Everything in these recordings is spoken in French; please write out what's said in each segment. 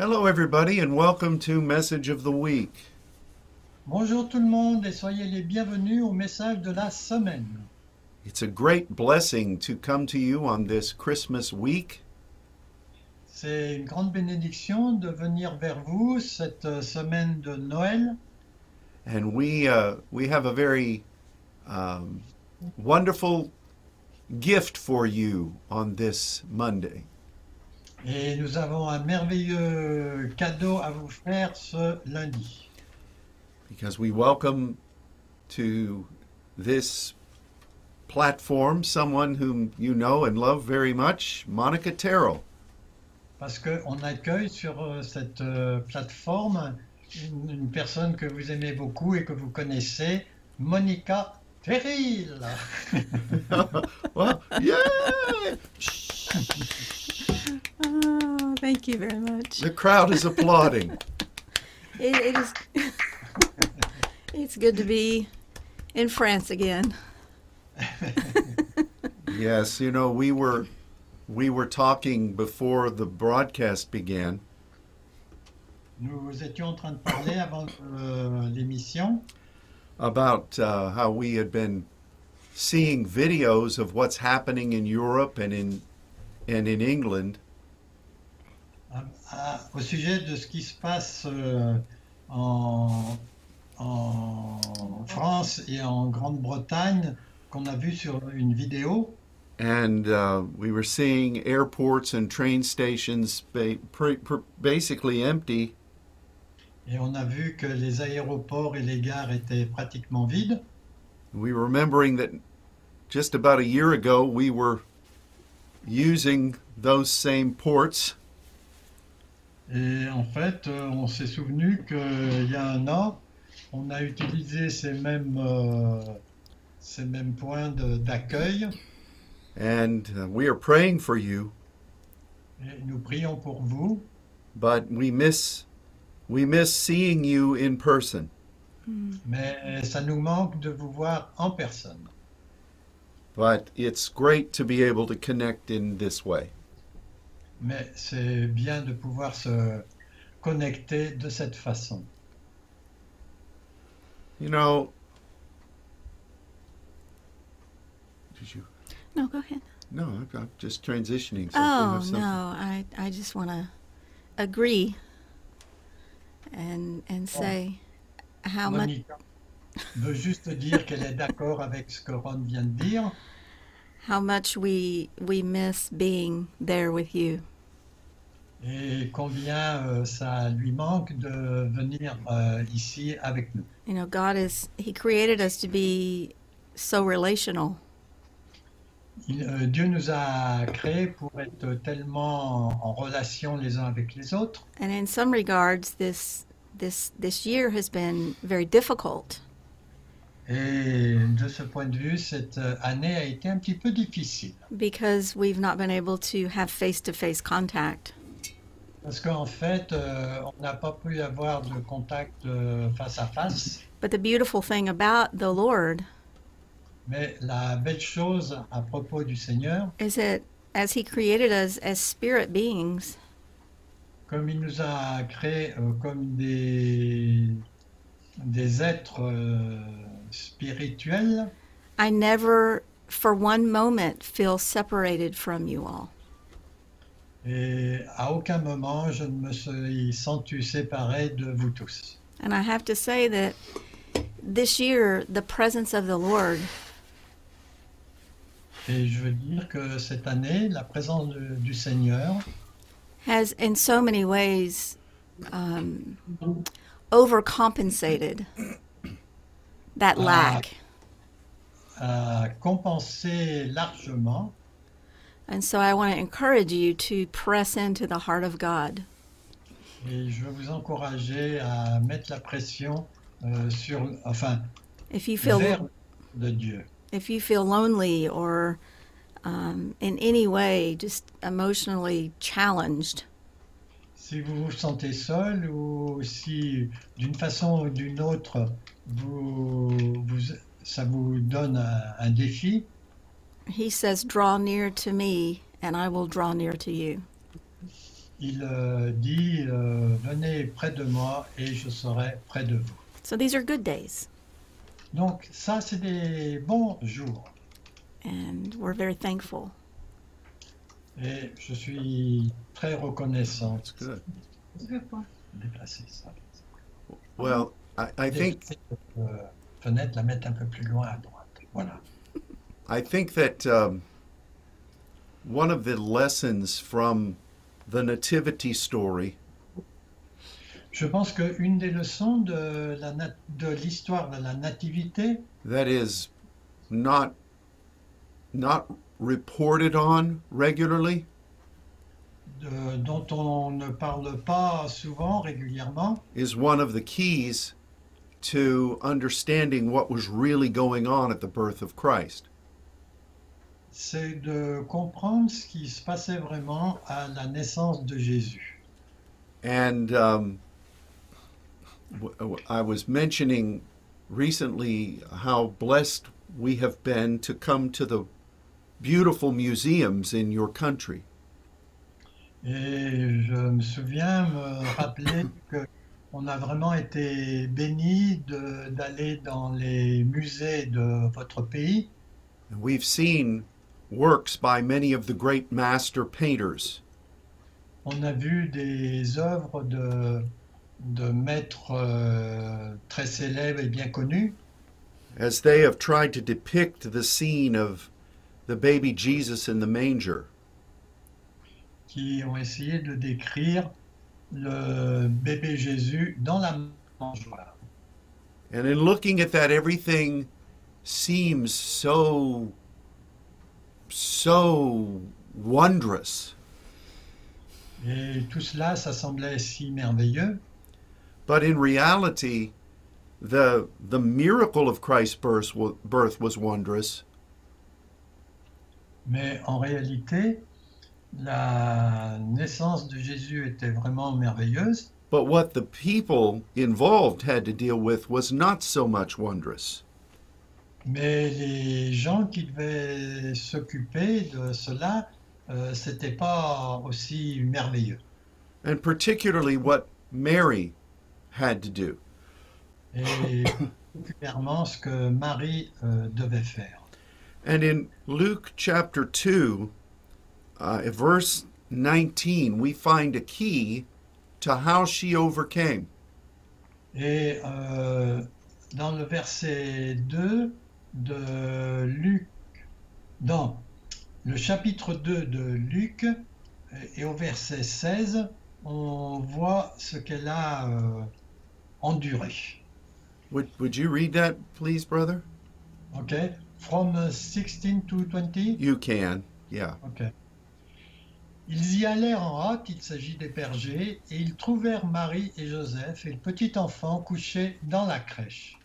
Hello, everybody, and welcome to Message of the Week. Bonjour tout le monde et soyez les bienvenus au message de la semaine. It's a great blessing to come to you on this Christmas week. C'est une grande bénédiction de venir vers vous cette euh, semaine de Noël And we, uh, we have a very um, wonderful gift for you on this Monday. Et nous avons un merveilleux cadeau à vous faire ce lundi. because we welcome to this platform someone whom you know and love very much, Monica Terrell. Parce qu'on accueille sur euh, cette euh, plateforme une, une personne que vous aimez beaucoup et que vous connaissez, Monica Terril. well, yeah! Thank you very much. The crowd is applauding. It, it is. it's good to be in France again. Yes, you know, we were we were talking before the broadcast began Nous étions en train de parler avant euh, l'émission about uh, how we had been seeing videos of what's happening in Europe and in and in England à- à- au sujet de ce qui se passe euh, en, en France et en Grande-Bretagne qu'on a vu sur une vidéo. and uh, we were seeing airports and train stations ba- basically empty, Et on a vu que les aéroports et les gares étaient pratiquement vides. we were remembering that just about a year ago we were using those same ports Et en fait, euh, on s'est souvenu qu'il y a un an, on a utilisé ces mêmes, euh, ces mêmes points d'accueil. and uh, we are praying for you. Et nous prions pour vous, but we miss we miss seeing you in person. Mais ça nous manque de vous voir en personne. but it's great to be able to connect in this way Mais c'est bien de pouvoir se connecter de cette façon. you know did you No, go ahead. no i'm I'm just transitioning Oh no, I I just want to agree and and say how much Monica veut juste dire qu'elle est d'accord avec ce que Ron vient de dire how much we we miss being there with you. Et combien euh, ça lui manque de venir euh, ici avec nous? You know, God is He created us to be so relational. Il- euh, Dieu nous a créés pour être tellement en relation les uns avec les autres. And in some regards, this this this year has been very difficult. Et de ce point de vue, cette euh, année a été un petit peu difficile. because we've not been able to have face-to-face contact. Parce qu'en fait, euh, on n'a pas pu avoir de contact euh, face à face. But the beautiful thing about the Lord Mais la belle chose à propos du Seigneur, is that as He created us as spirit beings, comme il nous a créés euh, comme des, des êtres euh, spirituels, I never for one moment feel separated from you all. Et à aucun moment je ne me suis senti séparé de vous tous. And I have to say that this year, the presence of the Lord Et je veux dire que cette année, la présence de- du Seigneur has, in so many ways, um, overcompensated that a compensé largement. And so I want to encourage you to press into the heart of God. Et je veux vous encourager à mettre la pression euh, sur, enfin, If you feel vers de Dieu. if you feel lonely or um, in any way just emotionally challenged, Si vous vous sentez seul ou si d'une façon ou d'une autre vous, vous- ça vous donne un, un défi, He says, "Draw near to me, and I will draw near to you." il euh, dit euh, Venez près de moi et je serai près de vous. So these are good days, Donc, ça, c'est des bons jours. and we're very thankful. Et je suis très reconnaissant. That's good. Déplacer ça. Well, I, I think euh, fenêtre, la mettre un peu plus loin à droite. Voilà. I think that um, one of the lessons from the nativity story Je pense qu'une des leçons de la nat- de l'histoire de la nativité, that is not not reported on regularly de- dont on ne parle pas souvent, régulièrement, is one of the keys to understanding what was really going on at the birth of Christ. C'est de comprendre ce qui se passait vraiment à la naissance de Jésus. And um, I was mentioning recently how blessed we have been to come to the beautiful museums in your country. Et je me souviens me rappeler que on a vraiment été bénis de- d'aller dans les musées de votre pays. And we've seen works by many of the great master painters. On a vu des œuvres de, de maîtres euh, très célèbres et bien connus as they have tried to depict the scene of the baby Jesus in the manger. qui ont essayé de décrire le bébé Jésus dans la mangeoire. And in looking at that, everything seems so, so wondrous. Et tout cela, ça semblait si merveilleux, But in reality, the, the miracle of Christ's birth, birth was wondrous, mais en réalité, la naissance de Jésus était vraiment merveilleuse, but what the people involved had to deal with was not so much wondrous. Mais les gens qui devaient s'occuper de cela, euh, c'était pas aussi merveilleux. And particularly what Mary had to do. Et particulièrement ce que Marie euh, devait faire. And in Luke chapter 2, uh, verse 19, we find a key to how she overcame. Et euh, dans le verset 2 de Luc, dans le chapitre 2 de Luc euh, et au verset 16, on voit ce qu'elle a euh, enduré. Would, would you read that, please, brother? OK From uh, 16 to 20 You can, yeah. OK. Ils y allèrent en hâte, il s'agit des bergers, et ils trouvèrent Marie et Joseph et le petit enfant couché dans la crèche.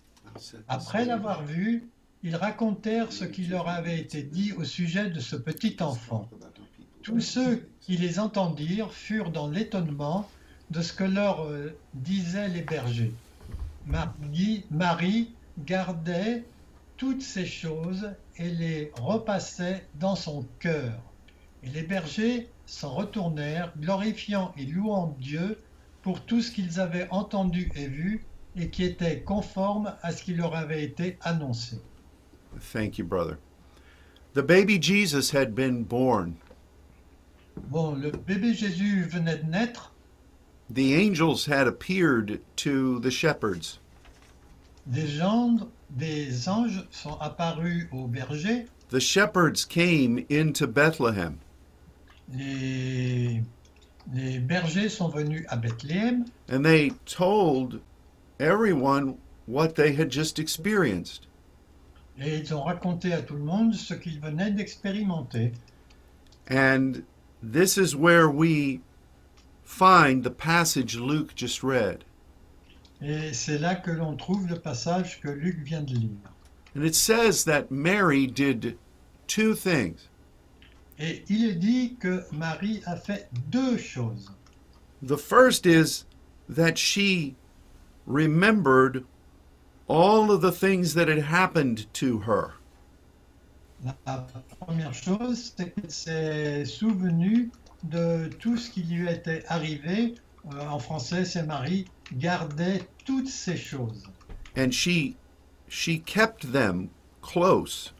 Après l'avoir vu, ils racontèrent ce qui leur avait été dit au sujet de ce petit enfant. Tous ceux qui les entendirent furent dans l'étonnement de ce que leur euh, disaient les bergers. Marie, Marie gardait toutes ces choses et les repassait dans son cœur. Et les bergers s'en retournèrent, glorifiant et louant Dieu pour tout ce qu'ils avaient entendu et vu et qui était conforme à ce qui leur avait été annoncé. Thank you, brother. The baby Jesus had been born. Bon, le bébé Jésus venait de naître, The angels had appeared to the shepherds, des gens, des anges sont apparus aux bergers, the shepherds came into Bethlehem. les, les bergers sont venus à Bethléem and they told everyone what they had just experienced. Et ils ont raconté à tout le monde ce qu'ils venaient d'expérimenter. And this is where we find the passage Luke just read. Et c'est là que l'on trouve le passage que Luc vient de lire. And it says that Mary did two things. Et il est dit que Marie a fait deux choses. The first is that she remembered all of the things that had happened to her. La première chose, c'est qu'elle s'est souvenue de tout ce qui lui était arrivé. Euh, en français, c'est Marie gardait toutes ces choses. and she she kept them close.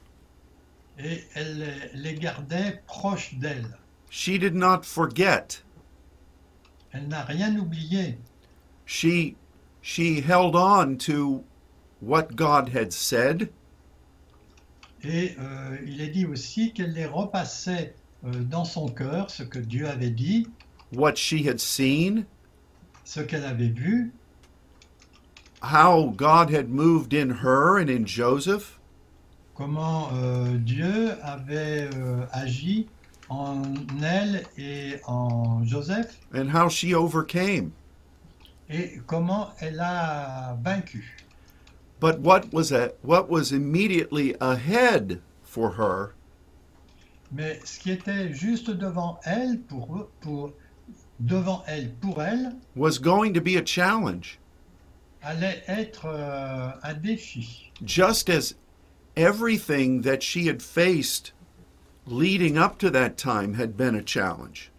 Et elle les- gardait proches d'elle. She did not forget. Elle n'a rien oublié. She she held on to what God had said. Et euh, il est dit aussi qu'elle les repassait euh, dans son cœur, ce que Dieu avait dit, what she had seen, ce qu'elle avait vu, how God had moved in her and in Joseph, comment euh, Dieu avait agi en elle et en Joseph, and how she overcame. et comment elle a vaincu. But what was a, what was immediately ahead for her? Mais ce qui était juste devant elle, pour, pour, devant elle, pour elle, was going to be a challenge, allait être euh, un défi. just as everything that she had faced leading up to that time had been a challenge.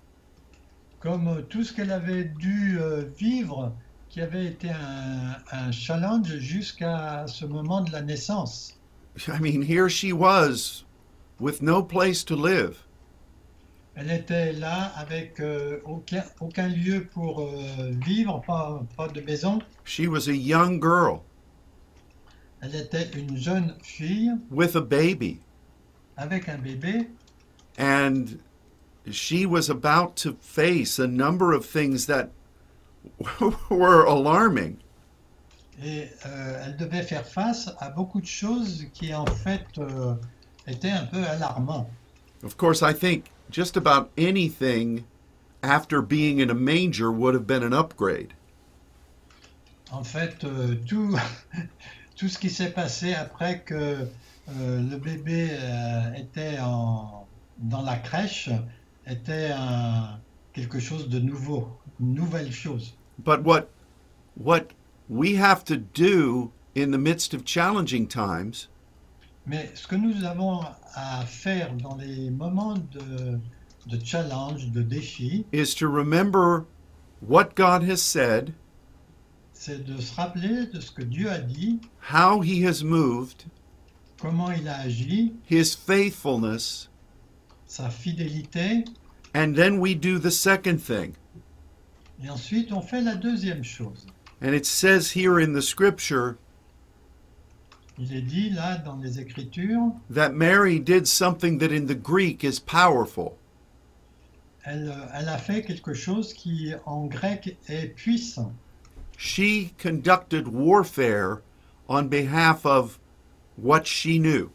Comme tout ce qu'elle avait dû euh, vivre, qui avait été un, un challenge jusqu'à ce moment de la naissance. I mean, here she was with no place to live. Elle était là avec euh, aucun, aucun lieu pour euh, vivre, pas, pas de maison. She was a young girl Elle était une jeune fille with a baby, avec un bébé and she was about to face a number of things that were alarming. et euh, elle devait faire face à beaucoup de choses qui en fait euh, étaient un peu alarmantes. Of course, I think just about anything after being in a manger would have been an upgrade. En fait, euh, tout, tout ce qui s'est passé après que euh, le bébé euh, était en- dans la crèche était un- quelque chose de nouveau, une nouvelle chose. But what what we have to do in the midst of challenging times Mais ce que nous avons à faire dans les moments de, de challenge, de défi, is to remember what God has said, c'est de se rappeler de ce que Dieu a dit, how he has moved, comment il a agi, his faithfulness, sa fidélité, and then we do the second thing. Et ensuite on fait la deuxième chose. And it says here in the scripture Il est dit là dans les Écritures, that Mary did something that in the Greek is powerful. elle, elle a fait quelque chose qui en grec est puissant. She conducted warfare on behalf of what she knew.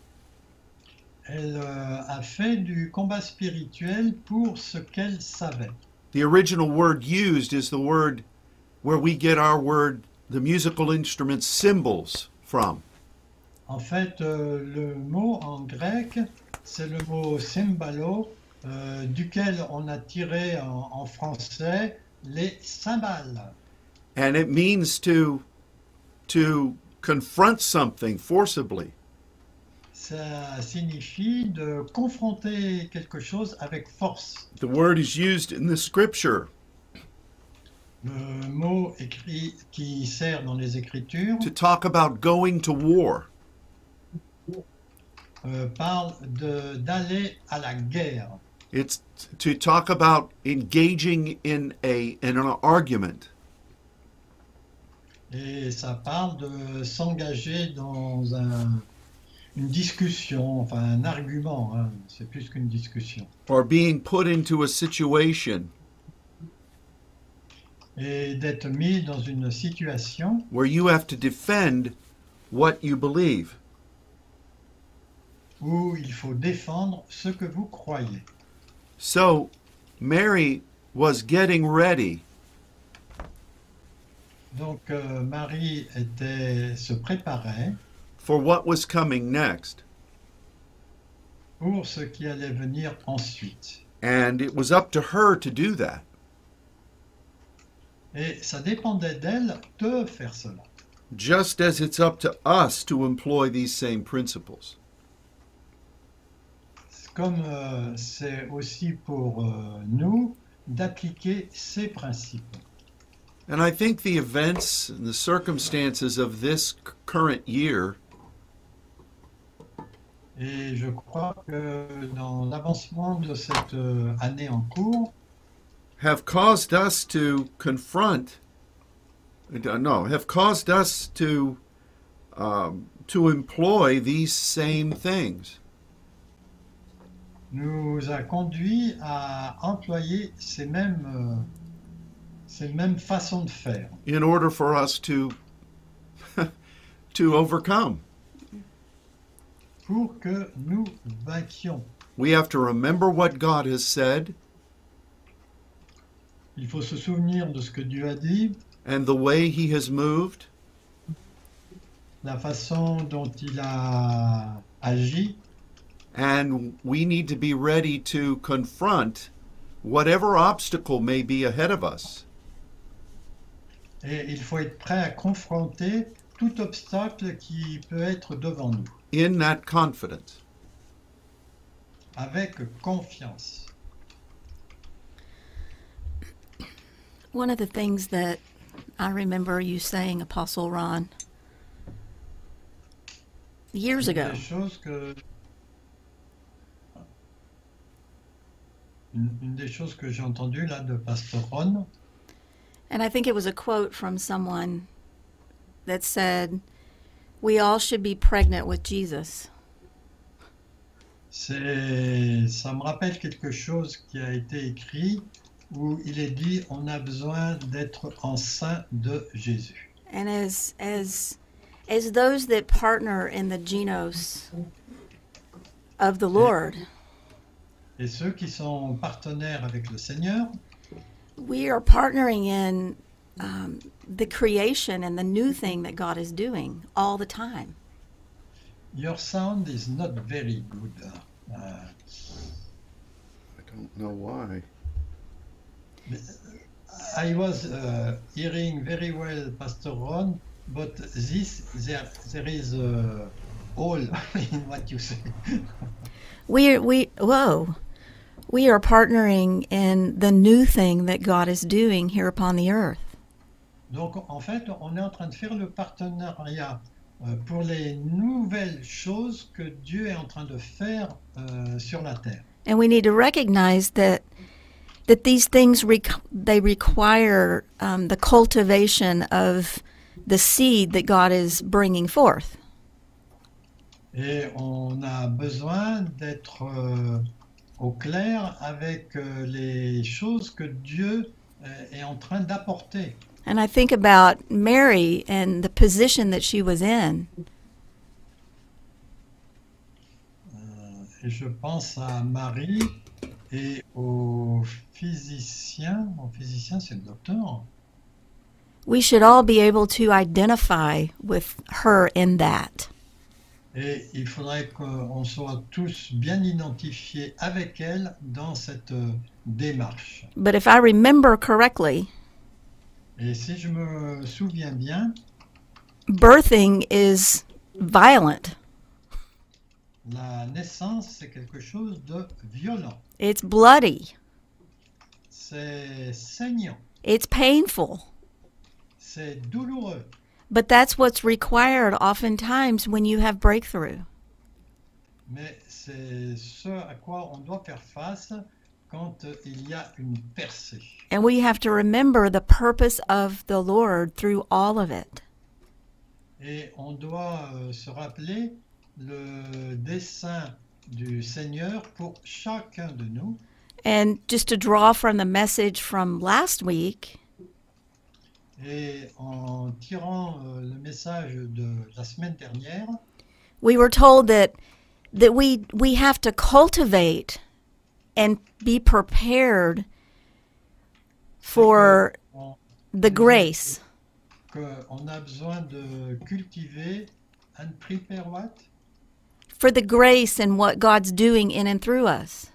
Elle euh, a fait du combat spirituel pour ce qu'elle savait. The original word used is the word where we get our word, the musical instrument cymbals, from. En fait, euh, le mot en grec, c'est le mot cymbalo, euh, duquel on a tiré en, en français les cymbales. And it means to, to confront something forcibly. Ça signifie de confronter quelque chose avec force. The word is used in the scripture Le mot écrit qui sert dans les Écritures to talk about going to war. euh, parle de- d'aller à la guerre. It's to talk about engaging in a in an argument. Et ça parle de s'engager dans un- une discussion, enfin un argument, hein, c'est plus qu'une discussion. or being put into a situation Et d'être mis dans une situation where you have to defend what you believe. où il faut défendre ce que vous croyez. So Mary was getting ready Donc euh, Marie était, se préparait for what was coming next. pour ce qui allait venir ensuite. And it was up to her to do that. Et ça dépendait d'elle de faire cela. Just as it's up to us to employ these same principles. Comme euh, c'est aussi pour euh, nous d'appliquer ces principes. And I think the events and the circumstances of this current year Et je crois que dans l'avancement de cette euh, année en cours, have caused us to confront, uh, no, have caused us to um, to employ these same things. nous a conduit à employer ces mêmes, euh, ces mêmes façons de faire in order for us to to overcome. Pour que nous vainquions. We have to remember what God has said Il faut se souvenir de ce que Dieu a dit, and the way he has moved la façon dont il a agi, and we need to be ready to confront whatever obstacle may be ahead of us. et il faut être prêt à confronter tout obstacle qui peut être devant nous, in that confidence. avec confiance. One of the things that I remember you saying, Apostle Ron, years Une ago, des choses que une, une des choses que j'ai entendues là de Pasteur Ron, and I think it was a quote from someone that said, We all should be pregnant with Jesus. ça me rappelle quelque chose qui a été écrit où il est dit on a besoin d'être enceint de Jésus. And as as as those that partner in the genos of the Lord, Et ceux qui sont partenaires avec le Seigneur, we are partnering in um, the creation and the new thing that God is doing all the time. your sound is not very good. Uh, I don't know why. I was uh, hearing very well Pastor Ron, but this there there is a hole in what you say. We we whoa, we are partnering in the new thing that God is doing here upon the earth. Donc en fait, on est en train de faire le partenariat euh, pour les nouvelles choses que Dieu est en train de faire euh, sur la terre. And we need to recognize that that these things they require um, the cultivation of the seed that God is bringing forth. Et on a besoin d'être euh, au clair avec euh, les choses que Dieu est en train d'apporter. And I think about Mary and the position that she was in. Et je pense à Marie et au physicien. Au physicien, c'est le docteur. We should all be able to identify with her in that. Et il faudrait qu'on soit tous bien identifiés avec elle dans cette euh, démarche. But if I remember correctly, Et si je me souviens bien, birthing is violent. la naissance, c'est quelque chose de violent. It's bloody. C'est saignant. It's painful. C'est douloureux. But that's what's required oftentimes when you have breakthrough. Mais c'est ce à quoi on doit faire face quand il y a une percée. And we have to remember the purpose of the Lord through all of it. Et on doit euh, se rappeler le dessein du Seigneur pour chacun de nous. And just to draw from the message from last week, Et en tirant euh, le message de la semaine dernière, we were told that that we we have to cultivate and be prepared for the grace qu'on a besoin de cultiver and prepare what? for the grace and what God's doing in and through us.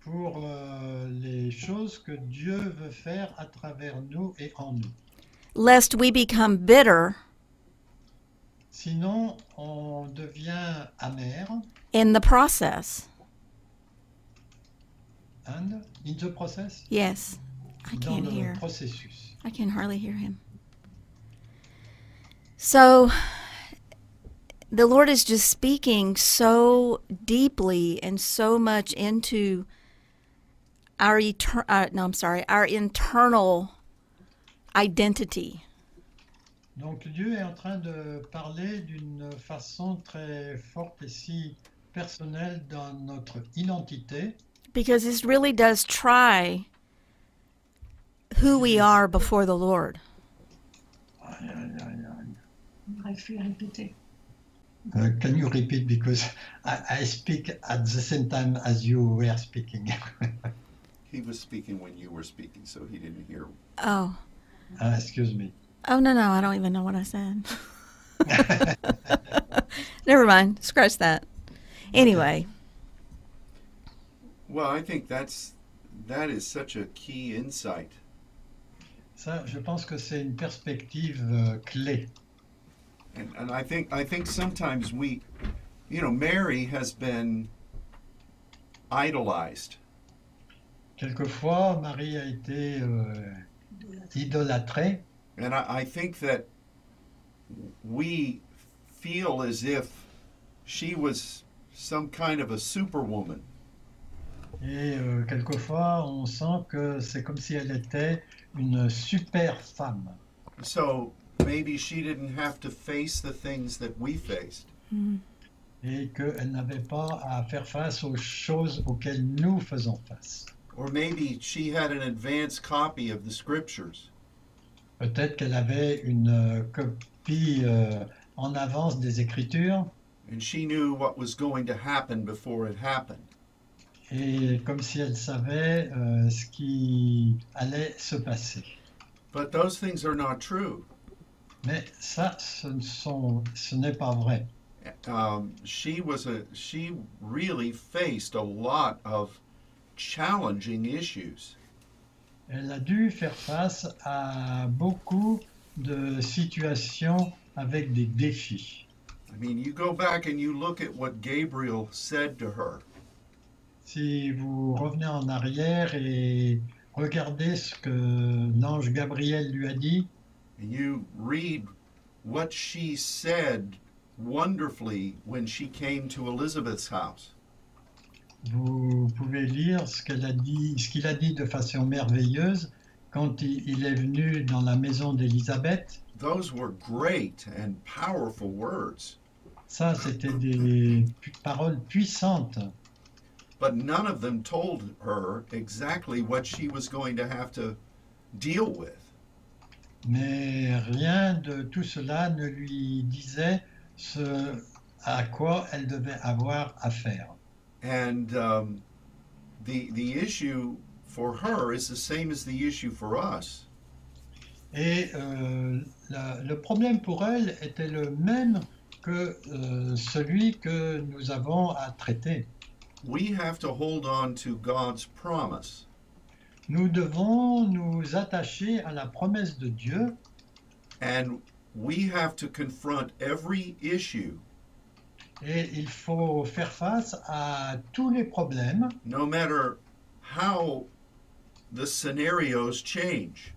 Pour euh, les choses que Dieu veut faire à travers nous et en nous. Lest we become bitter Sinon, on devient amer And in the process Yes. I Dans can't le hear. processus. I can hardly hear him. So the Lord is just speaking so deeply and so much into our eter- uh, no, I'm sorry, our internal identity. Donc Dieu est en train de parler d'une façon très forte et si personnelle dans notre identité, Because this really does try who we are before the Lord. Uh, can you repeat because I, I speak at the same time as you were speaking. He was speaking when you were speaking, so he didn't hear. Oh. Ah, excuse me. Oh no no, I don't even know what I said. Never mind. Scratch that. Anyway, Well, I think that's that is such a key insight. Ça, je pense que c'est une perspective euh, clé. And, and I think I think sometimes we, you know, Mary has been idolized, Quelquefois, Marie a été euh, idolâtrée and I, I think that we feel as if she was some kind of a superwoman. Et euh, quelquefois on sent que c'est comme si elle était une super femme. So maybe she didn't have to face the things that we faced. et qu'elle n'avait pas à faire face aux choses auxquelles nous faisons face. Or maybe she had an advanced copy of the scriptures. Peut-être qu'elle avait une euh, copie euh, en avance des Écritures And she knew what was going to happen before it happened. Et comme si elle savait euh, ce qui allait se passer. But those things are not true. Mais ça, ce ne sont- ce n'est pas vrai. Um, she was a she really faced a lot of challenging issues. Elle a dû faire face à beaucoup de situations avec des défis. I mean, you go back and you look at what Gabriel said to her. Si vous revenez en arrière et regardez ce que l'ange Gabriel lui a dit, And you read what she said wonderfully when she came to Elizabeth's house. vous pouvez lire ce qu'elle a dit, ce qu'il a dit de façon merveilleuse quand il, est venu dans la maison d'Élisabeth. Those were great and powerful words, Ça, c'était des paroles puissantes, but none of them told her exactly what she was going to have to deal with. mais rien de tout cela ne lui disait ce à quoi elle devait avoir affaire. And um, the the issue for her is the same as the issue for us. Et euh, la- le problème pour elle était le même que euh, celui que nous avons à traiter. We have to hold on to God's promise. Nous devons nous attacher à la promesse de Dieu And we have to confront every issue, et il faut faire face à tous les problèmes, no matter how the scenarios change.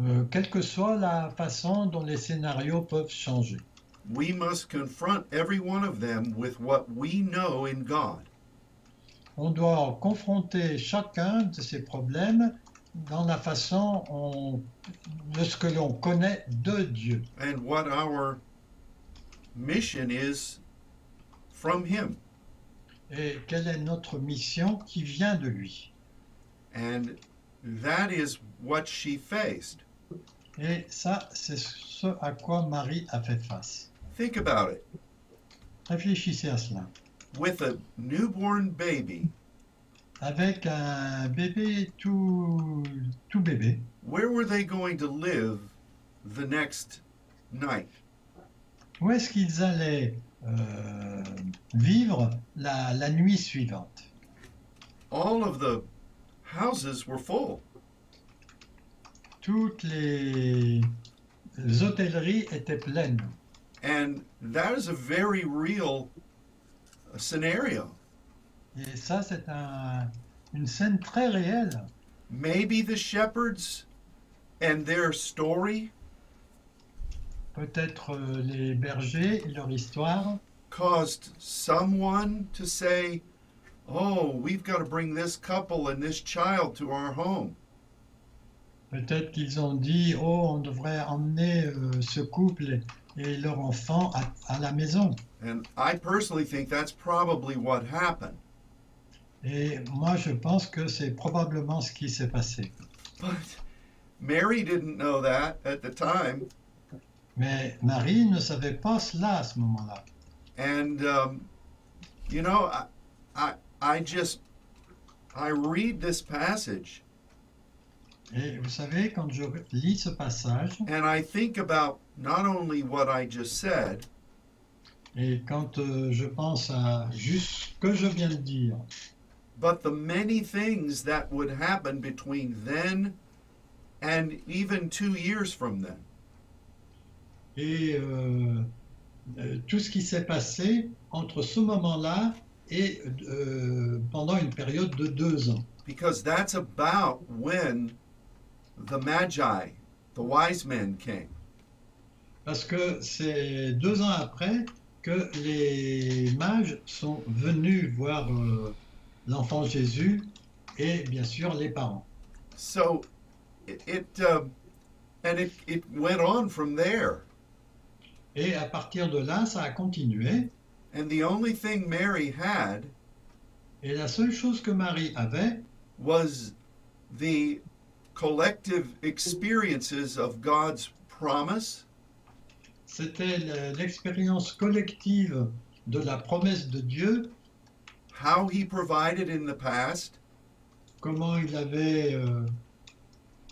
euh, quelle que soit la façon dont les scénarios peuvent changer. We must confront every one of them with what we know in God. On doit confronter chacun de ces problèmes dans la façon on- de ce que l'on connaît de Dieu and what our mission is from Him. et quelle est notre mission qui vient de lui. And that is what she faced. Et ça, c'est ce à quoi Marie a fait face. Think about it. Réfléchissez à cela. With a newborn baby, Avec un bébé tout, tout bébé, where were they going to live the next night? où est-ce qu'ils allaient euh, vivre la, la nuit suivante All of the houses were full. Toutes les hôtelleries étaient pleines. And that is a very real scenario. Et ça, c'est un, une scène très réelle. Maybe the shepherds and their story Peut-être euh, les bergers et leur histoire caused someone to say, Oh, we've got to bring this couple and this child to our home. Peut-être qu'ils ont dit Oh, on devrait emmener euh, ce couple et leur enfant à, à la maison. And I personally think that's probably what happened. Et moi, je pense que c'est probablement ce qui s'est passé. But Mary didn't know that at the time. Mais Marie ne savait pas cela à ce moment-là. And, um, you know, I, I, I just, I read this passage Et vous savez, quand je lis ce passage, and I think about not only what I just said, et quand euh, je pense à juste ce que je viens de dire, but the many things that would happen between then and even two years from then. et euh, euh, tout ce qui s'est passé entre ce moment-là et euh, pendant une période de deux ans. Because that's about when the Magi, the wise men, came. Parce que c'est deux ans après que les mages sont venus voir euh, l'enfant Jésus et bien sûr les parents. So it, it um, and it, it went on from there. Et à partir de là, ça a continué. And the only thing Mary had Et la seule chose que Marie avait, was the collective experiences of God's promise. C'était le- l'expérience collective de la promesse de Dieu, how he provided in the past, comment il avait euh,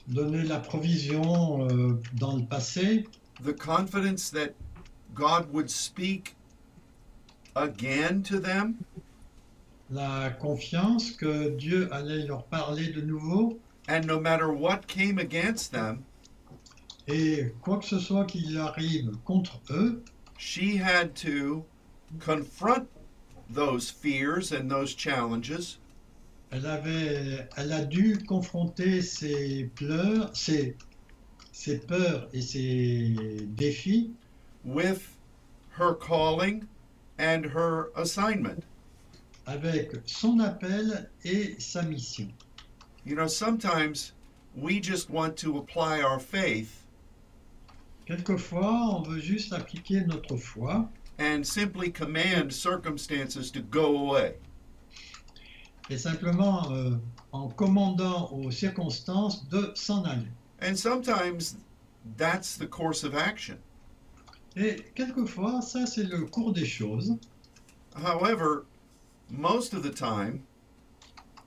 donné la provision euh, dans le passé, the confidence that God would speak again to them, la confiance que Dieu allait leur parler de nouveau, and no matter what came against them, et quoi que ce soit qui arrive contre eux, she had to confront those fears and those challenges elle, avait, elle a dû confronter ses pleurs, ses, ses peurs et ses défis with her calling and her assignment. avec son appel et sa mission. You know, sometimes we just want to apply our faith Quelquefois, on veut juste appliquer notre foi and simply command circumstances to go away. et simplement euh, en commandant aux circonstances de s'en aller. And sometimes that's the course of action. Et quelquefois, ça c'est le cours des choses, However, most of the time,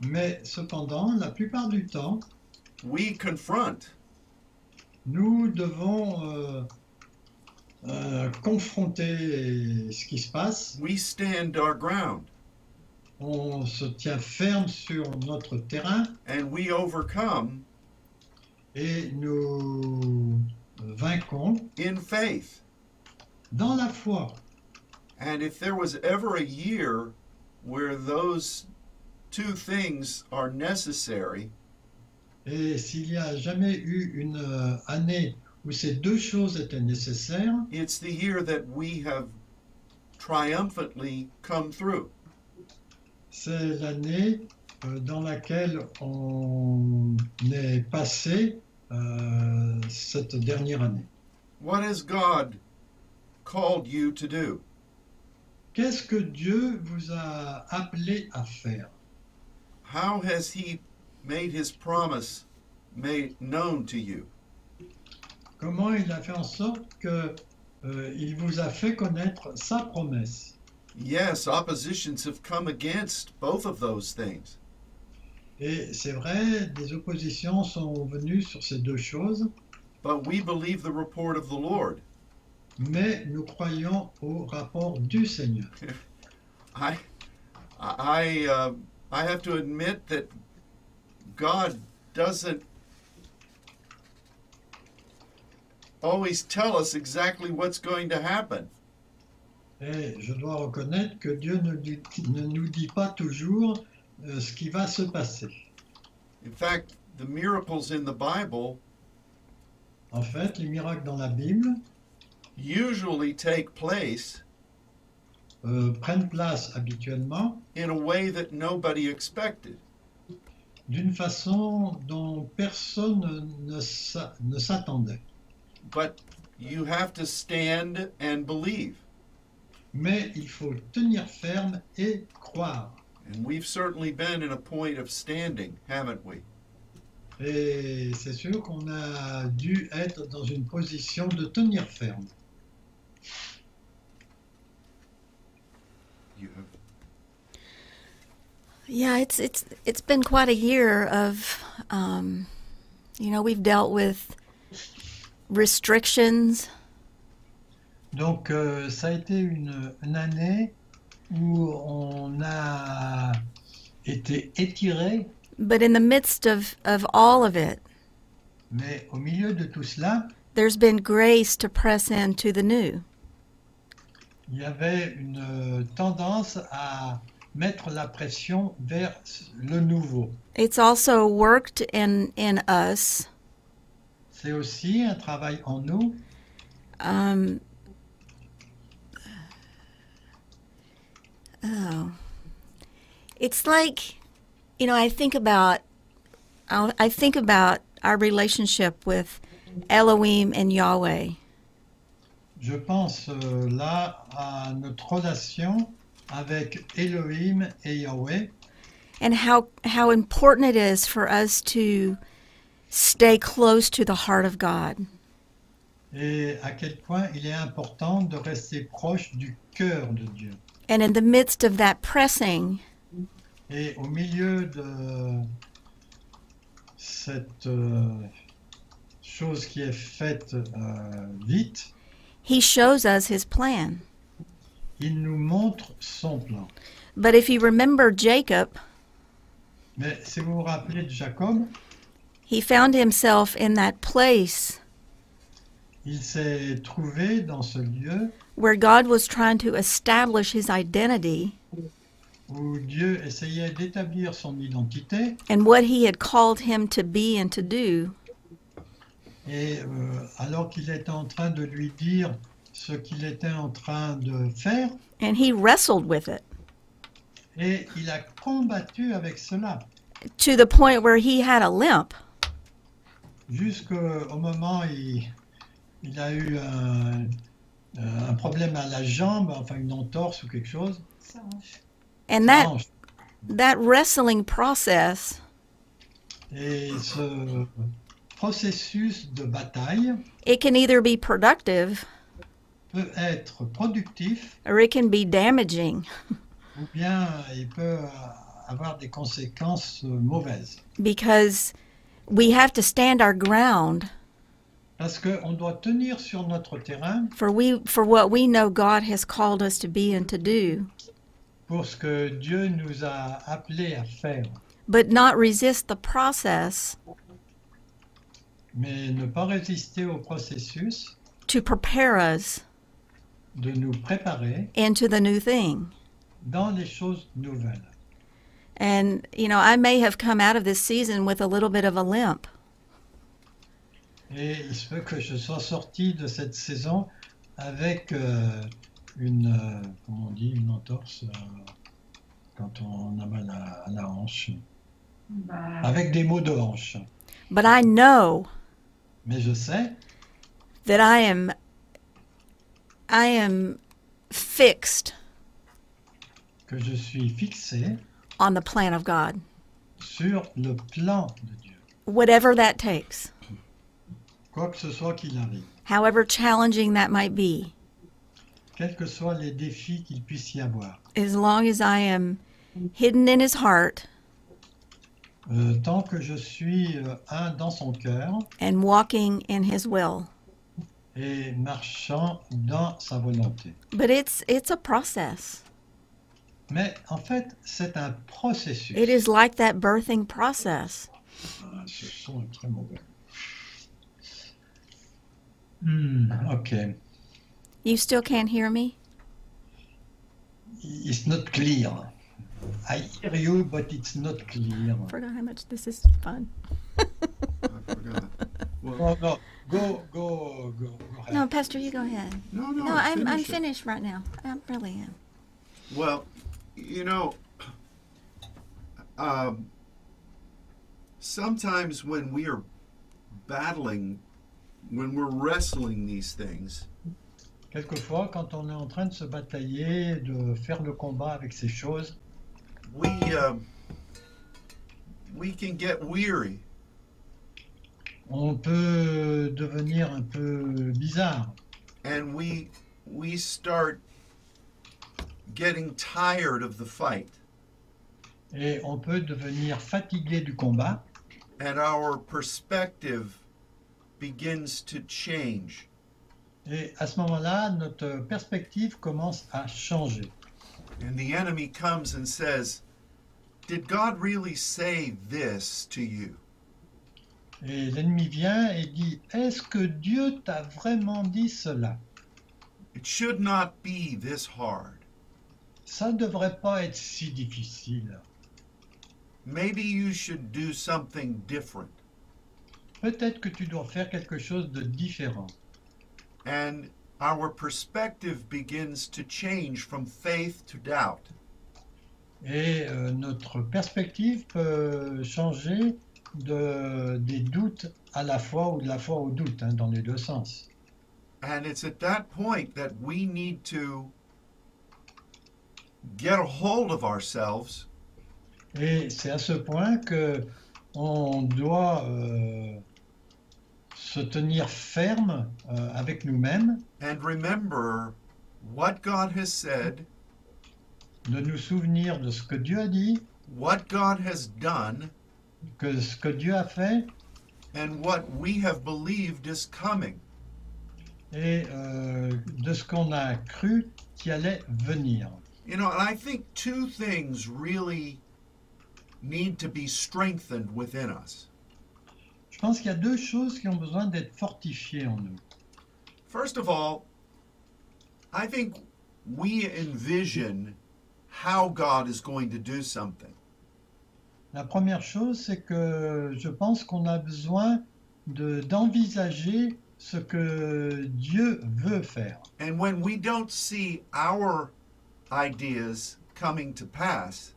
mais cependant, la plupart du temps, we confront nous devons euh, euh, confronter ce qui se passe. we stand our ground On se tient ferme sur notre terrain and we overcome et nous vainquons in faith. dans la foi. And if there was ever a year where those two things are necessary, Et s'il n'y a jamais eu une euh, année où ces deux choses étaient nécessaires, it's the year that we have triumphantly come through. c'est l'année euh, dans laquelle on est passé euh, cette dernière année. What has God called you to do? Qu'est-ce que Dieu vous a appelé à faire? How has He made His promise made known to you? Comment il a fait en sorte que euh, il vous a fait connaître sa promesse? Yes, oppositions have come against both of those things. Et c'est vrai, des oppositions sont venues sur ces deux choses, But we believe the report of the Lord. mais nous croyons au rapport du Seigneur. I, I, uh, I have to admit that God doesn't always tell us exactly what's going to happen. Et je dois reconnaître que Dieu ne, dit- ne nous dit pas toujours euh, ce qui va se passer. In fact, the miracles in the Bible En fait, les miracles dans la Bible usually take place euh, prennent place habituellement in a way that nobody expected. d'une façon dont personne ne ne s'attendait. But you have to stand and believe. Mais il faut tenir ferme et croire. And we've certainly been in a point of standing, haven't we? Et c'est sûr qu'on a dû être dans une position de tenir ferme. You have? Yeah, it's it's it's been quite a year of, um, you know, we've dealt with restrictions, Donc euh, ça a été une, une année où on a été étiré, but in the midst of of all of it, mais au milieu de tout cela, there's been grace to press into the new. Il y avait une euh, tendance à mettre la pression vers le nouveau. It's also worked in in us. C'est aussi un travail en nous. Um, oh, it's like, you know, I think about, I think about our relationship with Elohim and Yahweh, Je pense euh, là à notre relation avec Elohim et Yahweh and how how important it is for us to stay close to the heart of God. et à quel point il est important de rester proche du cœur de Dieu. And in the midst of that pressing, Et au milieu de cette euh, chose qui est faite euh, vite, He shows us His plan. il nous montre son plan. But if you remember Jacob, Mais si vous vous rappelez de Jacob, he found himself in that place il s'est trouvé dans ce lieu where God was trying to establish his identity où Dieu essayait d'établir son identité and what he had called him to be and to do. Et euh, alors qu'il était en train de lui dire ce qu'il était en train de faire And he wrestled with it et il a combattu avec cela to the point where he had a limp. jusqu'au moment où il, il a eu un, euh, un problème à la jambe, enfin une entorse ou quelque chose. And that, that wrestling process Et ce processus de bataille it can either be productive peut être productif or it can be damaging. ou bien il peut euh, avoir des conséquences euh, mauvaises. because we have to stand our ground Parce qu'on doit tenir sur notre terrain for we for what we know God has called us to be and to do, pour ce que Dieu nous a appelés à faire, but not resist the process mais ne pas résister au processus to prepare us de nous préparer into the new thing. dans les choses nouvelles. And you know, I may have come out of this season with a little bit of a limp, Et il se peut que je sois sorti de cette saison avec euh, une, euh, comment on dit, une entorse euh, quand on a mal à, à la hanche, Bah, avec des maux de hanche. but I know Mais je sais that I am I am fixed que je suis fixé on the plan of God, sur le plan de Dieu, whatever that takes, quoi que ce soit qu'il arrive, however challenging that might be, quels que soient les défis qu'il puisse y avoir. as long as I am hidden in his heart Euh, tant que je suis euh, un dans son cœur and walking in his will. et marchant dans sa volonté. But it's it's a process. Mais en fait, c'est un processus. It is like that birthing process. Ah, ce son est très mauvais. Hmm, ok. You still can't hear me? It's not clear. I hear you, but it's not clear. I Forgot how much this is fun. I forgot. Well, No, no, go, go, go, go ahead. No, Pastor, you go ahead. no, no, No, I'm I'm it. finished right now. I really am. Well, you know, um, sometimes when we are battling, when we're wrestling these things, Quelquefois, quand on est en train de se batailler, de faire le combat avec ces choses, we um, we can get weary on peut devenir un peu bizarre. and we we start getting tired of the fight Et on peut devenir fatigué du combat and our perspective begins to change et à ce moment-là, notre perspective commence à changer. And the enemy comes and says did god really say this to you? Et l'ennemi vient et dit, est-ce que Dieu t'a vraiment dit cela? It should not be this hard Ça ne devrait pas être si difficile. maybe you should do something different Peut-être que tu dois faire quelque chose de différent. and our perspective begins to change from faith to doubt Et euh, notre perspective peut changer de, des doutes à la foi ou de la foi au doute, hein, dans les deux sens. And it's at that point that we need to get a hold of ourselves Et c'est à ce point que on doit euh, se tenir ferme euh, avec nous-mêmes, and remember what God has said, de nous souvenir de ce que Dieu a dit, what God has done, que ce que Dieu a fait and what we have believed is coming. et euh, de ce qu'on a cru qui allait venir. You know, and I think two things really need to be strengthened within us. Je pense qu'il y a deux choses qui ont besoin d'être fortifiées en nous. First of all, I think we envision how God is going to do something. La première chose, c'est que je pense qu'on a besoin de- d'envisager ce que Dieu veut faire. And when we don't see our ideas coming to pass,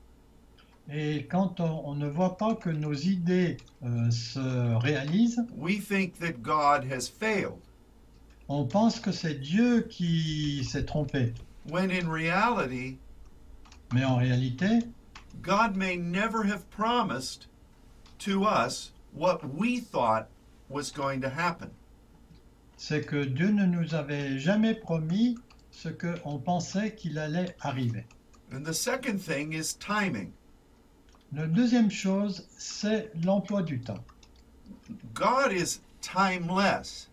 Et quand on, on ne voit pas que nos idées euh, se réalisent, we think that God has failed. on pense que c'est Dieu qui s'est trompé. When in reality, Mais en réalité, God may never have promised to us what we thought was going to happen. c'est que Dieu ne nous avait jamais promis ce qu'on pensait qu'il allait arriver. And the second thing is timing. La deuxième chose, c'est l'emploi du temps. God is timeless.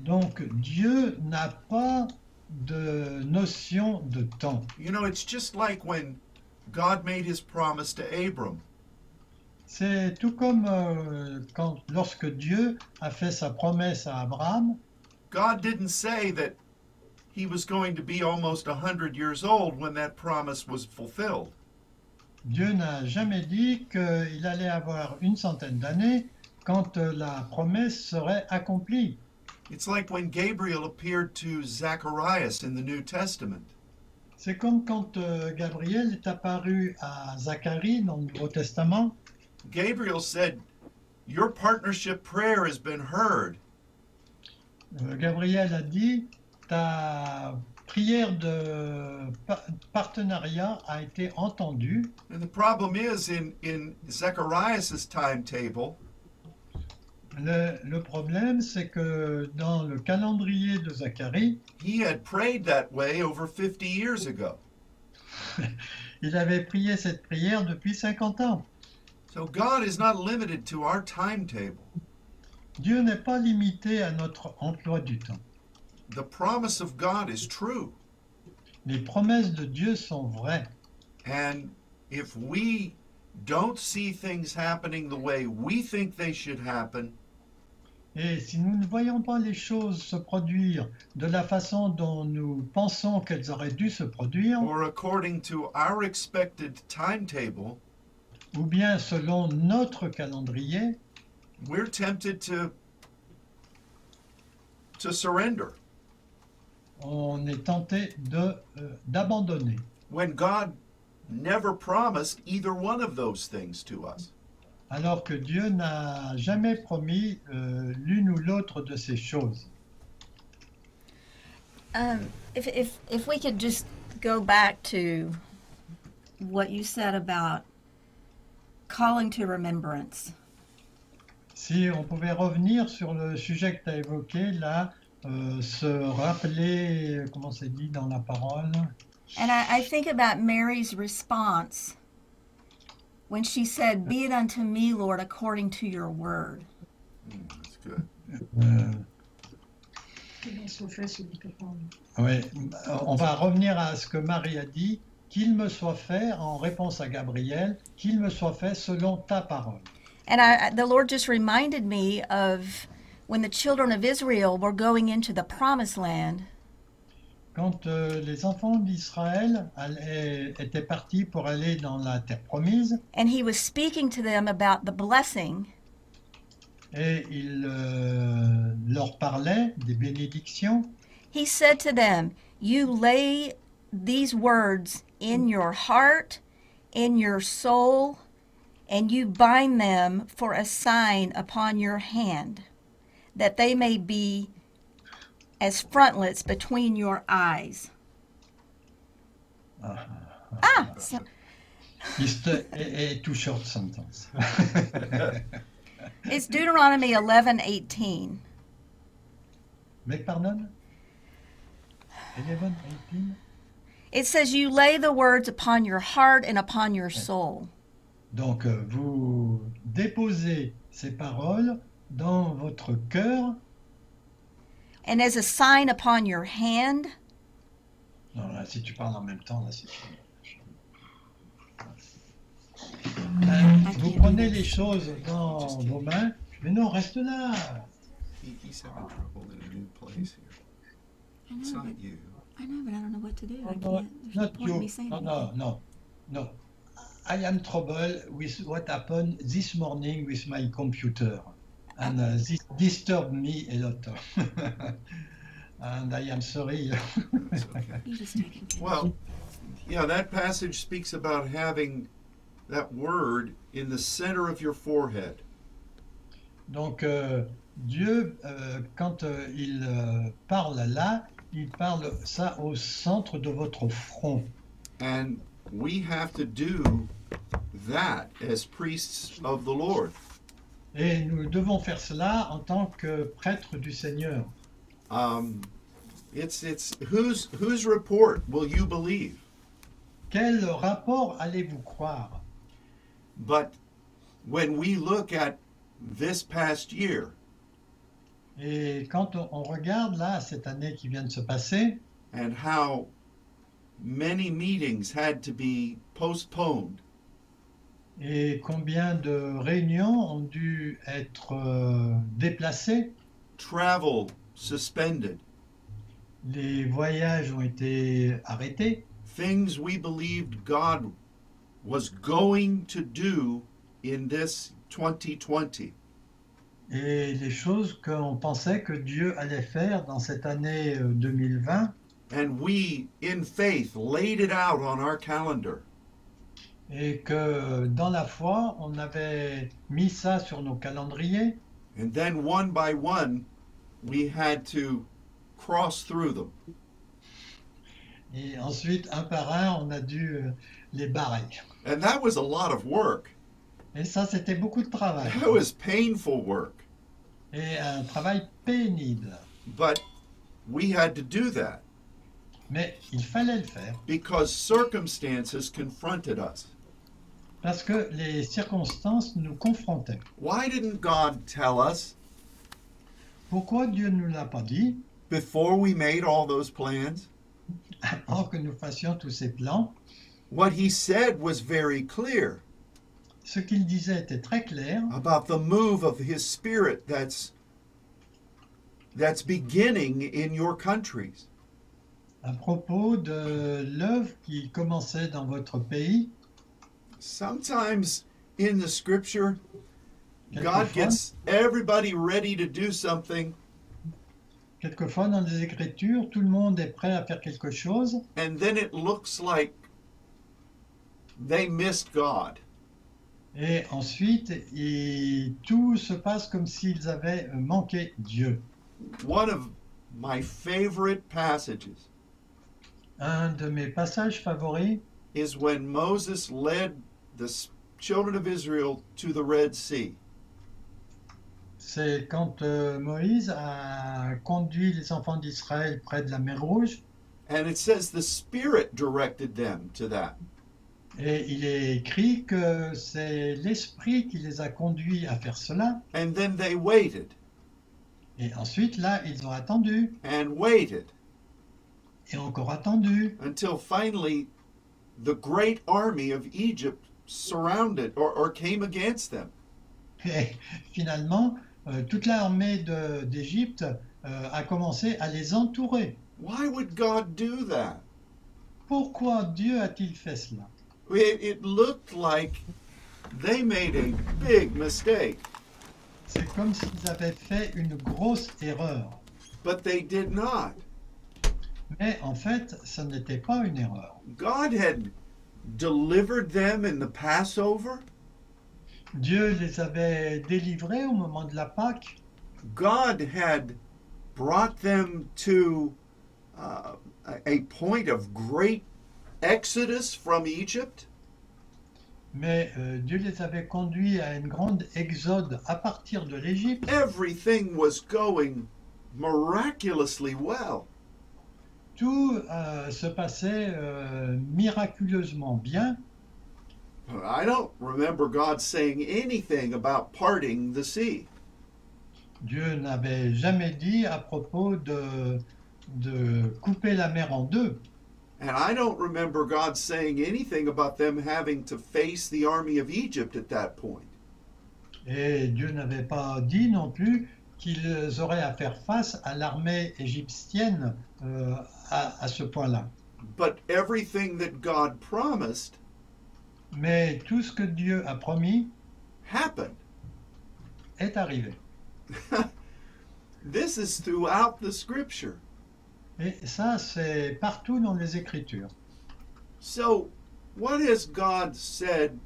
Donc Dieu n'a pas de notion de temps. You know, it's just like when God made his promise to Abram. C'est tout comme euh, quand, lorsque Dieu a fait sa promesse à Abraham, God didn't say that he was going to be almost a 100 years old when that promise was fulfilled. Dieu n'a jamais dit qu'il allait avoir une centaine d'années quand euh, la promesse serait accomplie. It's like when Gabriel appeared to Zacharias in the New Testament. C'est comme quand euh, Gabriel est apparu à Zacharie dans le Nouveau Testament. Gabriel said, Your partnership prayer has been heard. Euh, Gabriel a dit, ta prière de pa- partenariat a été entendue. And the problem is, in, in timetable, Le, le problème, c'est que dans le calendrier de Zacharie, he had prayed that way over 50 years ago. il avait prié cette prière depuis 50 ans. So God is not limited to our timetable. Dieu n'est pas limité à notre emploi du temps. The promise of God is true. Les promesses de Dieu sont vraies. And if we don't see things happening the way we think they should happen, Et si nous ne voyons pas les choses se produire de la façon dont nous pensons qu'elles auraient dû se produire, or according to our expected timetable, ou bien selon notre calendrier, we're tempted to to surrender on est tenté de, euh, d'abandonner. when God never promised either one of those things to us. Alors que Dieu n'a jamais promis euh, l'une ou l'autre de ces choses. Um, if, if, if we could just go back to what you said about calling to remembrance. Si on pouvait revenir sur le sujet que tu as évoqué, là, euh, se rappeler, euh, comment c'est dit dans la parole, And I, I think about Mary's response when she said, Be it unto me, Lord, according to your word. Mm, that's good. euh, Qu'il soit fait selon ta parole. ouais, on va revenir à ce que Marie a dit, qu'il me soit fait, en réponse à Gabriel, qu'il me soit fait selon ta parole. And I- the Lord just reminded me of when the children of Israel were going into the promised land. Quand euh, les enfants d'Israël étaient partis pour aller dans la terre promise, And he was speaking to them about the blessing. et il euh, leur parlait des bénédictions, He said to them, You lay these words in your heart, in your soul, and you bind them for a sign upon your hand, that they may be as frontlets between your eyes. Ah, so, It's a, a, too short sentence. it's Deuteronomy eleven eighteen. Beg pardon? 11, 18? It says, You lay the words upon your heart and upon your soul. Donc euh, vous déposez ces paroles dans votre cœur. And as a sign upon your hand, Non, là, si tu parles en même temps, là, c'est Euh, vous prenez les choses dans vos mains, mais non, reste là. He, he's having trouble in a new place here. I It's know, not but, you. I know, but I don't know what to do. I No, can't. There's no not point in me you. saying No, anything. no, no, no. I am trouble with what happened this morning with my computer, and uh, this disturbed me a lot. and I am sorry. Okay. You just take it. Well, yeah, that passage speaks about having that word in the center of your forehead. Donc euh, Dieu, euh, quand euh, il parle là, il parle ça au centre de votre front. And we have to do that as priests of the Lord. Et nous devons faire cela en tant que prêtre du Seigneur. Um, it's it's whose whose report will you believe? Quel rapport allez-vous croire? But when we look at this past year Et quand on, on regarde là cette année qui vient de se passer, and how many meetings had to be postponed, et combien de réunions ont dû être euh, déplacées, travel suspended, les voyages ont été arrêtés, things we believed God was going to do in this 2020. et les choses qu'on pensait que Dieu allait faire dans cette année euh, 2020, And we, in faith, laid it out on our calendar. Et que dans la foi, on avait mis ça sur nos calendriers, And then one by one, we had to cross through them. et ensuite, un par un, on a dû euh, les barrer. And that was a lot of work. Et ça, c'était beaucoup de travail, That was painful work. et un travail pénible. But we had to do that Mais il fallait le faire. because circumstances confronted us. Parce que les circonstances nous confrontaient. Why didn't God tell us Pourquoi Dieu ne nous l'a pas dit? before we made all those plans? avant que nous fassions tous ces plans What He said was very clear Ce qu'il disait était très clair about the move of His Spirit that's that's beginning in your countries. à propos de l'œuvre qui commençait dans votre pays. Sometimes in the scripture, God Quelquefois, gets everybody ready to do something, quelquefois dans les Écritures, tout le monde est prêt à faire quelque chose and then it looks like they missed God. et ensuite et tout se passe comme s'ils avaient manqué Dieu. One of my favorite passages Un de mes passages favoris, is when Moses led the children of Israel to the Red Sea. c'est quand euh, Moïse a conduit les enfants d'Israël près de la mer Rouge And it says the Spirit directed them to that. et il est écrit que c'est l'Esprit qui les a conduits à faire cela. And then they waited Et ensuite, là, ils ont attendu and waited et encore attendu until finally the great army of Egypt surrounded or, or came against them. Et finalement, euh, toute l'armée d'Égypte euh, a commencé à les entourer. Why would God do that? Pourquoi Dieu a-t-il fait cela? It, it looked like they made a big mistake, C'est comme s'ils avaient fait une grosse erreur. but they did not. Mais en fait, ce n'était pas une erreur. God had delivered them in the Passover. Dieu les avait délivrés au moment de la Pâque. God had brought them to uh, a- point of great exodus from Egypt. Mais euh, Dieu les avait conduits à une grande exode à partir de l'Égypte. Everything was going miraculously well. Tout euh, se passait euh, miraculeusement bien. I don't remember God saying anything about parting the sea. Dieu n'avait jamais dit à propos de, de couper la mer en deux. And I don't remember God saying anything about them having to face the army of Egypt at that point. Et Dieu n'avait pas dit non plus qu'ils auraient à faire face à l'armée égyptienne euh, à, à ce point-là. But everything that God promised Mais tout ce que Dieu a promis happened. est arrivé. this is throughout the scripture. Et ça, c'est partout dans les Écritures. So, what has God said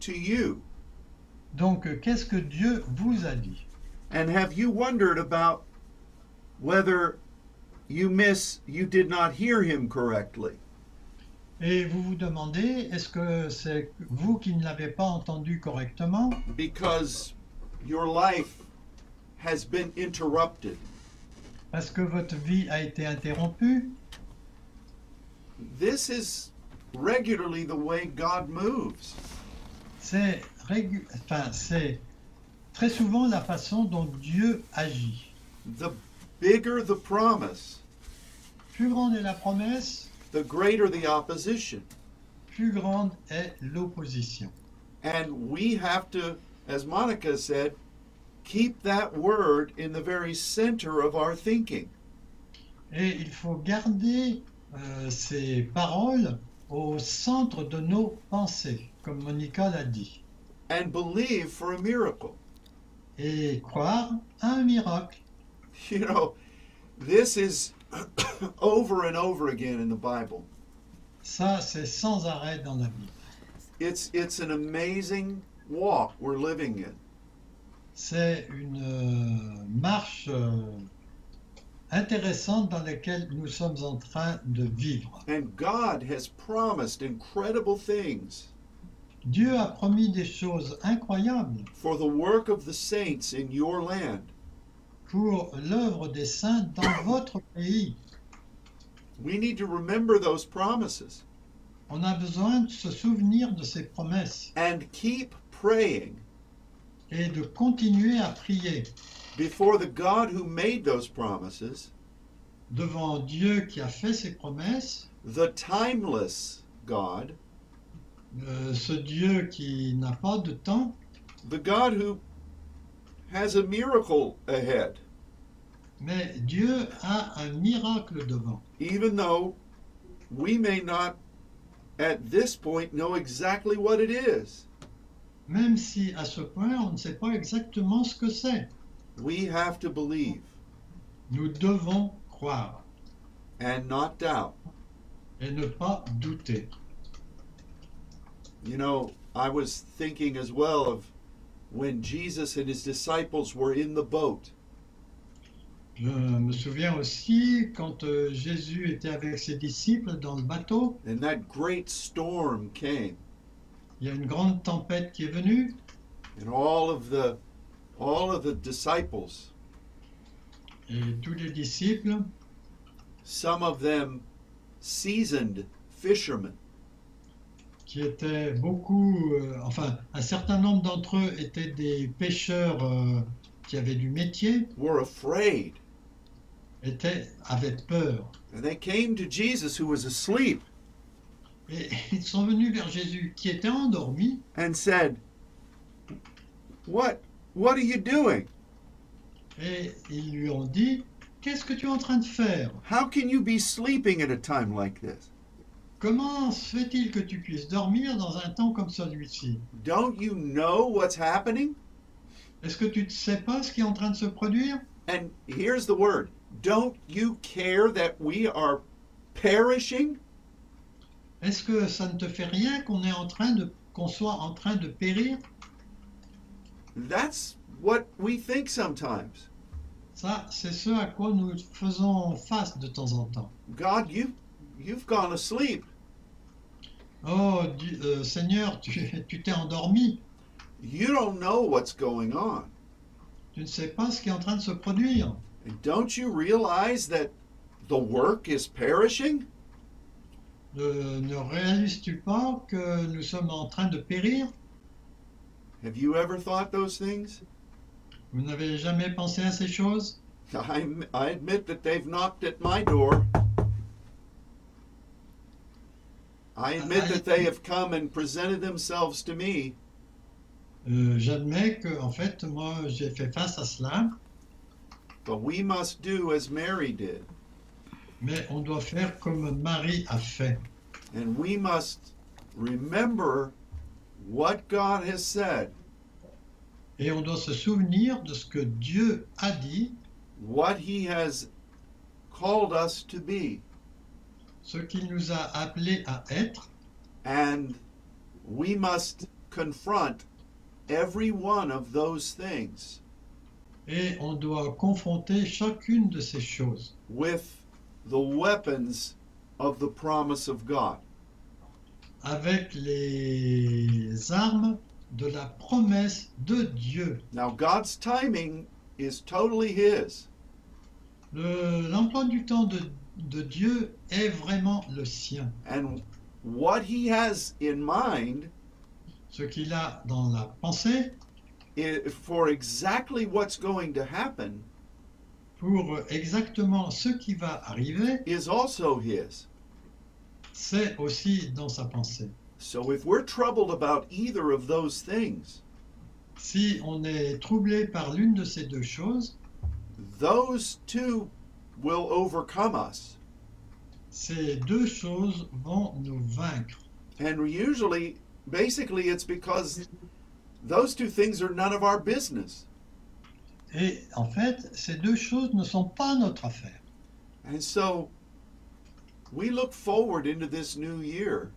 to you? Donc, qu'est-ce que Dieu vous a dit And have you wondered about whether you miss you did not hear him correctly? Et vous vous demandez, est-ce que c'est vous qui ne l'avez pas entendu correctement? Because your life has been interrupted. Parce que votre vie a été interrompue? This is regularly the way God moves. C'est régu- enfin, c'est très souvent la façon dont Dieu agit. The bigger the promise, Plus grande est la promesse, the greater the opposition. plus grande est l'opposition. And we have to, as Monica said, keep that word in the very center of our thinking. Et il faut garder euh, ces paroles au centre de nos pensées, comme Monica l'a dit, and believe for a miracle. et croire à un miracle. You know, this is over and over again in the Bible. Ça, c'est sans arrêt dans la Bible. It's it's an amazing walk we're living in. C'est une euh, marche euh, intéressante dans laquelle nous sommes en train de vivre. And God has promised incredible things Dieu a promis des choses incroyables for the work of the saints in your land. Pour l'œuvre des saints dans votre pays. We need to remember those promises On a besoin de se souvenir de ces promesses and keep praying et de continuer à prier before the God who made those promises, devant Dieu qui a fait ces promesses, the timeless God, euh, ce Dieu qui n'a pas de temps, the God who has a miracle ahead. Mais Dieu a un miracle devant. even though we may not at this point know exactly what it is. Même si à ce point on ne sait pas exactement ce que c'est. We have to believe Nous devons croire and not doubt. et ne pas douter. You know, I was thinking as well of when Jesus and his disciples were in the boat. Je me souviens aussi quand euh, Jésus était avec ses disciples dans le bateau, and that great storm came. Il y a une grande tempête qui est venue. And all of the all of the disciples. Et tous les disciples, some of them seasoned fishermen qui étaient beaucoup, euh, enfin un certain nombre d'entre eux étaient des pêcheurs euh, qui avaient du métier, were afraid. Étaient, avaient peur. and they came to Jesus who was asleep Et ils sont venus vers Jésus qui était endormi and said what what are you doing? et ils lui ont dit, qu'est-ce que tu es en train de faire? How can you be sleeping at a time like this? Comment se fait-il que tu puisses dormir dans un temps comme celui-ci? Don't you know what's happening? Est-ce que tu ne sais pas ce qui est en train de se produire? And here's the word. Don't you care that we are perishing? Est-ce que ça ne te fait rien qu'on est en train de qu'on soit en train de périr? That's what we think sometimes. Ça, c'est ce à quoi nous faisons face de temps en temps. god you you've gone asleep Oh Dieu- euh, Seigneur, tu tu t'es endormi. you don't know what's going on Tu ne sais pas ce qui est en train de se produire. and don't you realize that the work is perishing? Ne, ne réalises-tu pas que nous sommes en train de périr? Have you ever thought those things? Vous n'avez jamais pensé à ces choses? I, I admit that they've knocked at my door. I ah, admit ah, that ah. they have come and presented themselves to me, Euh, J'admets que, en fait, moi, j'ai fait face à cela, but we must do as Mary did. mais on doit faire comme Marie a fait. And we must remember what God has said, Et on doit se souvenir de ce que Dieu a dit, what He has called us to be. Ce qu'il nous a appelés à être, And we must confront every one of those things et on doit confronter chacune de ces choses with the weapons of the promise of God. avec les armes de la promesse de Dieu. Now, God's timing is totally His. Le- L'emploi du temps de, de Dieu est vraiment le sien. And what He has in mind Ce qu'il a dans la pensée i for exactly what's going to happen pour exactement ce qui va arriver, is also His. c'est aussi dans sa pensée. So if we're troubled about either of those things, Si on est troublé par l'une de ces deux choses, those two will overcome us. ces deux choses vont nous vaincre. And usually, basically, it's because those two things are none of our business. Et en fait, ces deux choses ne sont pas notre affaire. And so we look forward into this new year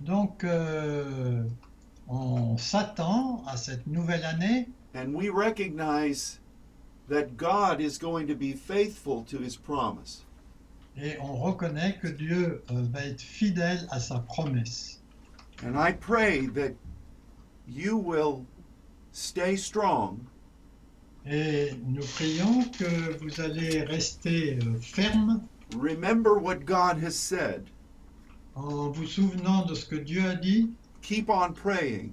Donc, euh, on s'attend à cette nouvelle année and we recognize that God is going to be faithful to his promise. et on reconnaît que Dieu euh, va être fidèle à sa promesse. And I pray that you will stay strong Et nous prions que vous allez rester euh, ferme Remember what God has said. en vous souvenant de ce que Dieu a dit, Keep on praying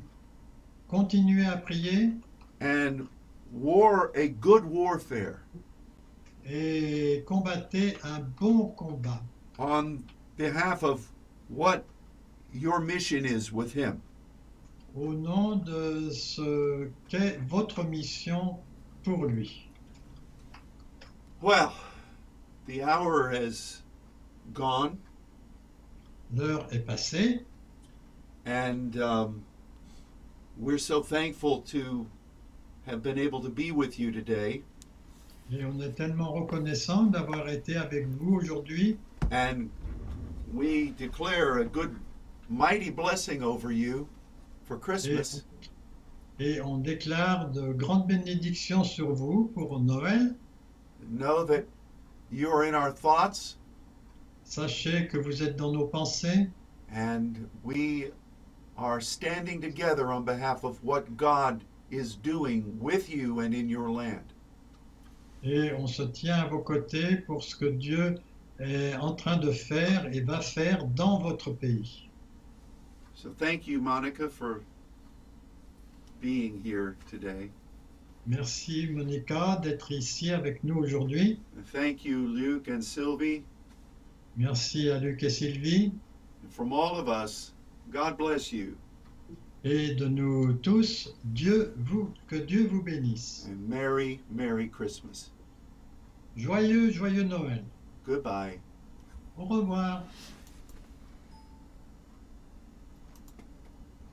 continuez à prier and war a good warfare et combattez un bon combat on behalf of what your mission is with Him. au nom de ce qu'est votre mission pour lui. Well, the hour has gone, L'heure est passée and um, we're so thankful to have been able to be with you today. et on est tellement reconnaissant d'avoir été avec vous aujourd'hui And we declare a good, mighty blessing over you for Christmas. et on déclare de grandes bénédictions sur vous pour Noël. Know that you are in our thoughts, Sachez que vous êtes dans nos pensées and we are standing together on behalf of what God is doing with you and in your land. et on se tient à vos côtés pour ce que Dieu est en train de faire et va faire dans votre pays. So thank you, Monica, for being here today. Merci Monica d'être ici avec nous aujourd'hui. Thank you, Luke and Sylvie. Merci à Luc et Sylvie And from all of us, God bless you et de nous tous. Dieu vous, que Dieu vous bénisse. and Merry, Merry Christmas. Joyeux, joyeux Noël. Goodbye. Au revoir.